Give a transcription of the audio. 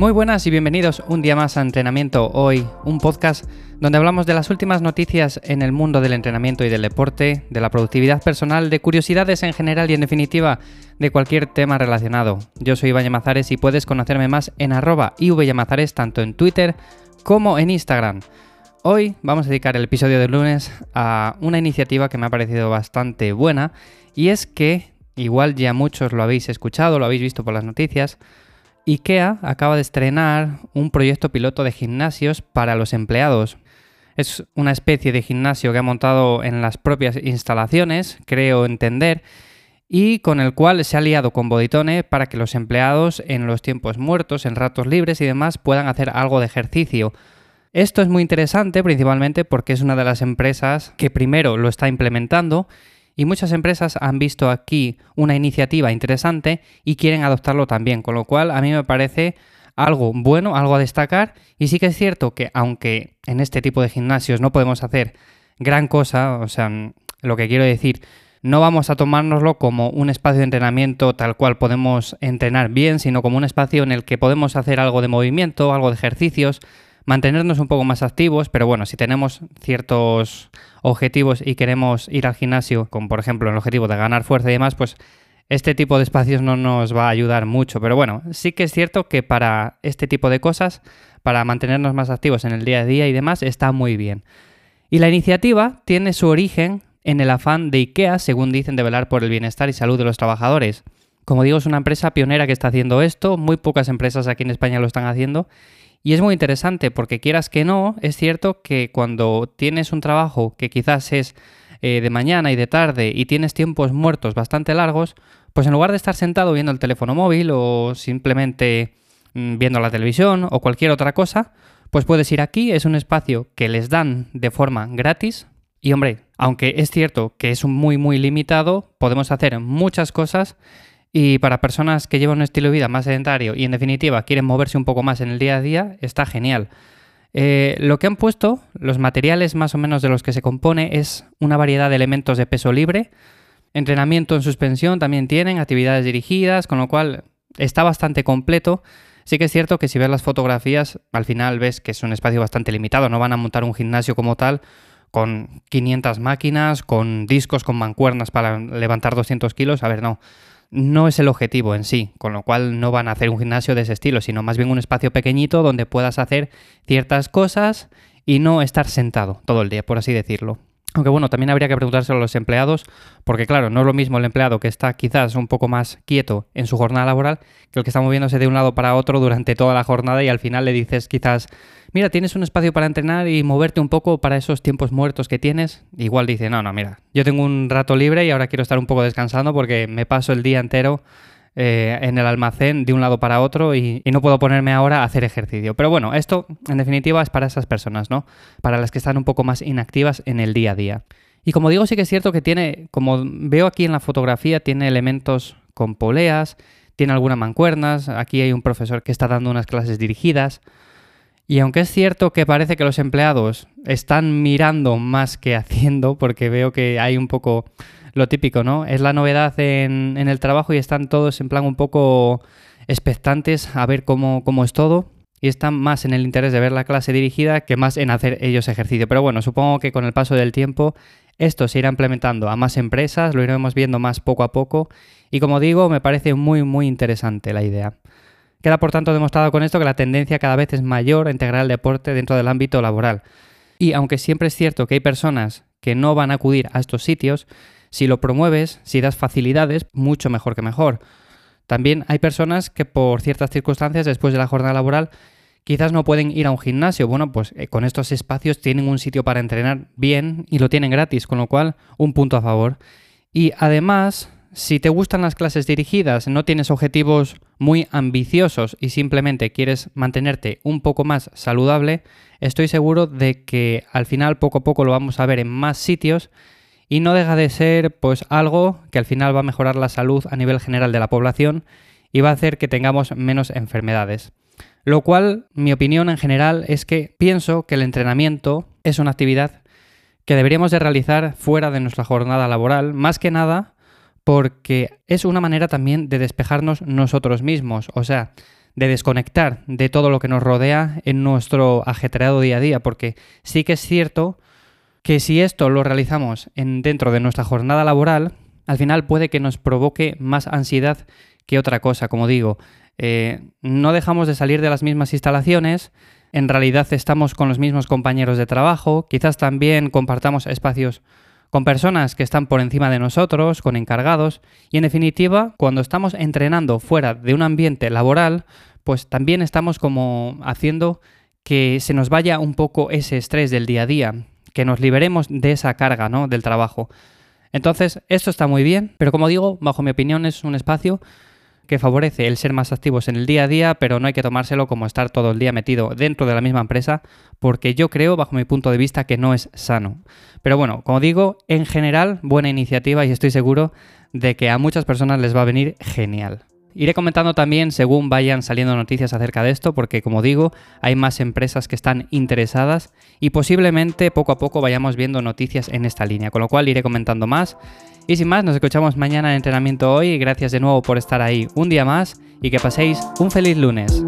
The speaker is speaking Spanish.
Muy buenas y bienvenidos un día más a Entrenamiento Hoy, un podcast donde hablamos de las últimas noticias en el mundo del entrenamiento y del deporte, de la productividad personal, de curiosidades en general y en definitiva de cualquier tema relacionado. Yo soy Iván Yamazares y puedes conocerme más en arroba tanto en Twitter como en Instagram. Hoy vamos a dedicar el episodio del lunes a una iniciativa que me ha parecido bastante buena y es que, igual ya muchos lo habéis escuchado, lo habéis visto por las noticias, IKEA acaba de estrenar un proyecto piloto de gimnasios para los empleados. Es una especie de gimnasio que ha montado en las propias instalaciones, creo entender, y con el cual se ha liado con Boditone para que los empleados en los tiempos muertos, en ratos libres y demás puedan hacer algo de ejercicio. Esto es muy interesante principalmente porque es una de las empresas que primero lo está implementando y muchas empresas han visto aquí una iniciativa interesante y quieren adoptarlo también, con lo cual a mí me parece algo bueno, algo a destacar. Y sí que es cierto que aunque en este tipo de gimnasios no podemos hacer gran cosa, o sea, lo que quiero decir, no vamos a tomárnoslo como un espacio de entrenamiento tal cual podemos entrenar bien, sino como un espacio en el que podemos hacer algo de movimiento, algo de ejercicios, mantenernos un poco más activos, pero bueno, si tenemos ciertos objetivos y queremos ir al gimnasio, como por ejemplo el objetivo de ganar fuerza y demás, pues este tipo de espacios no nos va a ayudar mucho. Pero bueno, sí que es cierto que para este tipo de cosas, para mantenernos más activos en el día a día y demás, está muy bien. Y la iniciativa tiene su origen en el afán de IKEA, según dicen, de velar por el bienestar y salud de los trabajadores. Como digo, es una empresa pionera que está haciendo esto, muy pocas empresas aquí en España lo están haciendo y es muy interesante porque quieras que no, es cierto que cuando tienes un trabajo que quizás es eh, de mañana y de tarde y tienes tiempos muertos bastante largos, pues en lugar de estar sentado viendo el teléfono móvil o simplemente mm, viendo la televisión o cualquier otra cosa, pues puedes ir aquí, es un espacio que les dan de forma gratis. Y hombre, aunque es cierto que es muy muy limitado, podemos hacer muchas cosas y para personas que llevan un estilo de vida más sedentario y en definitiva quieren moverse un poco más en el día a día, está genial. Eh, lo que han puesto, los materiales más o menos de los que se compone, es una variedad de elementos de peso libre. Entrenamiento en suspensión también tienen, actividades dirigidas, con lo cual está bastante completo. Sí que es cierto que si ves las fotografías, al final ves que es un espacio bastante limitado. No van a montar un gimnasio como tal con 500 máquinas, con discos, con mancuernas para levantar 200 kilos. A ver, no no es el objetivo en sí, con lo cual no van a hacer un gimnasio de ese estilo, sino más bien un espacio pequeñito donde puedas hacer ciertas cosas y no estar sentado todo el día, por así decirlo. Aunque bueno, también habría que preguntárselo a los empleados, porque claro, no es lo mismo el empleado que está quizás un poco más quieto en su jornada laboral que el que está moviéndose de un lado para otro durante toda la jornada y al final le dices quizás, mira, tienes un espacio para entrenar y moverte un poco para esos tiempos muertos que tienes. Igual dice, no, no, mira, yo tengo un rato libre y ahora quiero estar un poco descansando porque me paso el día entero eh, en el almacén de un lado para otro y, no puedo ponerme ahora a hacer ejercicio. Pero bueno, esto en definitiva es para esas personas, ¿no? Para las que están un poco más inactivas en el día a día. Y como digo, sí que es cierto que tiene, como veo aquí en la fotografía, tiene elementos con poleas, tiene algunas mancuernas, aquí hay un profesor que está dando unas clases dirigidas. Y aunque es cierto que parece que los empleados están mirando más que haciendo, porque veo que hay un poco lo típico, ¿no? Es la novedad en, el trabajo y están todos en plan un poco expectantes a ver cómo, cómo es todo y están más en el interés de ver la clase dirigida que más en hacer ellos ejercicio. Pero bueno, supongo que con el paso del tiempo esto se irá implementando a más empresas, lo iremos viendo más poco a poco y como digo, me parece muy muy interesante la idea. Queda por tanto demostrado con esto que la tendencia cada vez es mayor a integrar el deporte dentro del ámbito laboral. Y aunque siempre es cierto que hay personas que no van a acudir a estos sitios, si lo promueves, si das facilidades, mucho mejor que mejor. También hay personas que por ciertas circunstancias después de la jornada laboral quizás no pueden ir a un gimnasio. Bueno, pues eh, con estos espacios tienen un sitio para entrenar bien y lo tienen gratis, con lo cual un punto a favor. Y además, si te gustan las clases dirigidas, no tienes objetivos muy ambiciosos y simplemente quieres mantenerte un poco más saludable, estoy seguro de que al final poco a poco lo vamos a ver en más sitios y no deja de ser pues algo que al final va a mejorar la salud a nivel general de la población y va a hacer que tengamos menos enfermedades. Lo cual, mi opinión en general es que pienso que el entrenamiento es una actividad que deberíamos de realizar fuera de nuestra jornada laboral, más que nada porque es una manera también de despejarnos nosotros mismos, o sea, de desconectar de todo lo que nos rodea en nuestro ajetreado día a día, porque sí que es cierto que si esto lo realizamos en, dentro de nuestra jornada laboral, al final puede que nos provoque más ansiedad que otra cosa, como digo. Eh, no dejamos de salir de las mismas instalaciones, en realidad estamos con los mismos compañeros de trabajo, quizás también compartamos espacios con personas que están por encima de nosotros, con encargados, y en definitiva, cuando estamos entrenando fuera de un ambiente laboral, pues también estamos como haciendo que se nos vaya un poco ese estrés del día a día, que nos liberemos de esa carga, ¿no? del trabajo. Entonces, esto está muy bien, pero como digo, bajo mi opinión es un espacio que favorece el ser más activos en el día a día, pero no hay que tomárselo como estar todo el día metido dentro de la misma empresa, porque yo creo, bajo mi punto de vista, que no es sano. Pero bueno, como digo, en general, buena iniciativa y estoy seguro de que a muchas personas les va a venir genial. Iré comentando también según vayan saliendo noticias acerca de esto, porque como digo, hay más empresas que están interesadas y posiblemente poco a poco vayamos viendo noticias en esta línea, con lo cual iré comentando más. Y sin más, nos escuchamos mañana en entrenamiento hoy. Gracias de nuevo por estar ahí un día más y que paséis un feliz lunes.